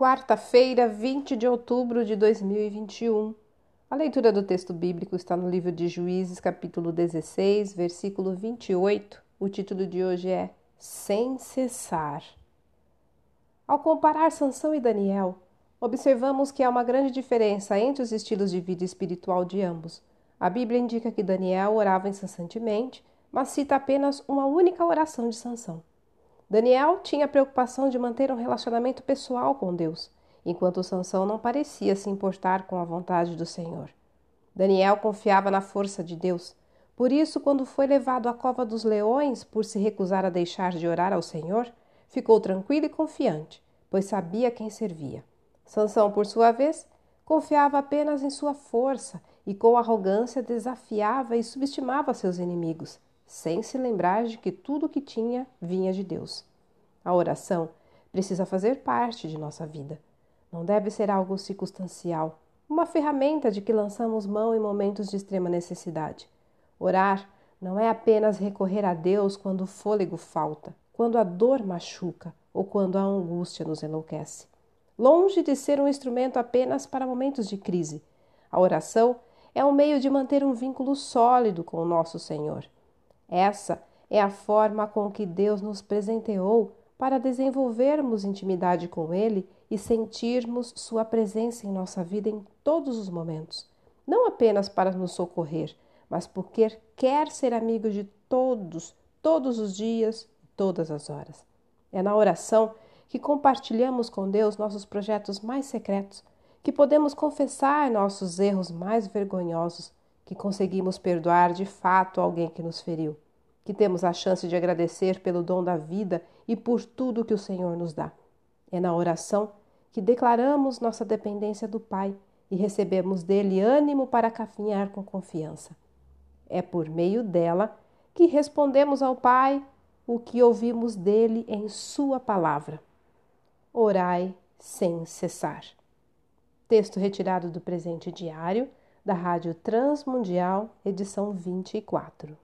Quarta-feira, 20 de outubro de 2021. A leitura do texto bíblico está no livro de Juízes, capítulo 16, versículo 28. O título de hoje é Sem cessar. Ao comparar Sansão e Daniel, observamos que há uma grande diferença entre os estilos de vida espiritual de ambos. A Bíblia indica que Daniel orava incessantemente, mas cita apenas uma única oração de Sansão. Daniel tinha a preocupação de manter um relacionamento pessoal com Deus, enquanto Sansão não parecia se importar com a vontade do Senhor. Daniel confiava na força de Deus. Por isso, quando foi levado à cova dos leões por se recusar a deixar de orar ao Senhor, ficou tranquilo e confiante, pois sabia quem servia. Sansão, por sua vez, confiava apenas em sua força e com arrogância desafiava e subestimava seus inimigos, sem se lembrar de que tudo o que tinha vinha de Deus. A oração precisa fazer parte de nossa vida. Não deve ser algo circunstancial, uma ferramenta de que lançamos mão em momentos de extrema necessidade. Orar não é apenas recorrer a Deus quando o fôlego falta, quando a dor machuca ou quando a angústia nos enlouquece. Longe de ser um instrumento apenas para momentos de crise, a oração é um meio de manter um vínculo sólido com o nosso Senhor. Essa é a forma com que Deus nos presenteou para desenvolvermos intimidade com Ele e sentirmos Sua presença em nossa vida em todos os momentos. Não apenas para nos socorrer, mas porque quer ser amigo de todos, todos os dias, todas as horas. É na oração que compartilhamos com Deus nossos projetos mais secretos, que podemos confessar nossos erros mais vergonhosos que conseguimos perdoar de fato alguém que nos feriu, que temos a chance de agradecer pelo dom da vida e por tudo que o Senhor nos dá. É na oração que declaramos nossa dependência do Pai e recebemos dele ânimo para caminhar com confiança. É por meio dela que respondemos ao Pai o que ouvimos dele em Sua palavra. Orai sem cessar. Texto retirado do presente diário da Rádio Transmundial, edição 24.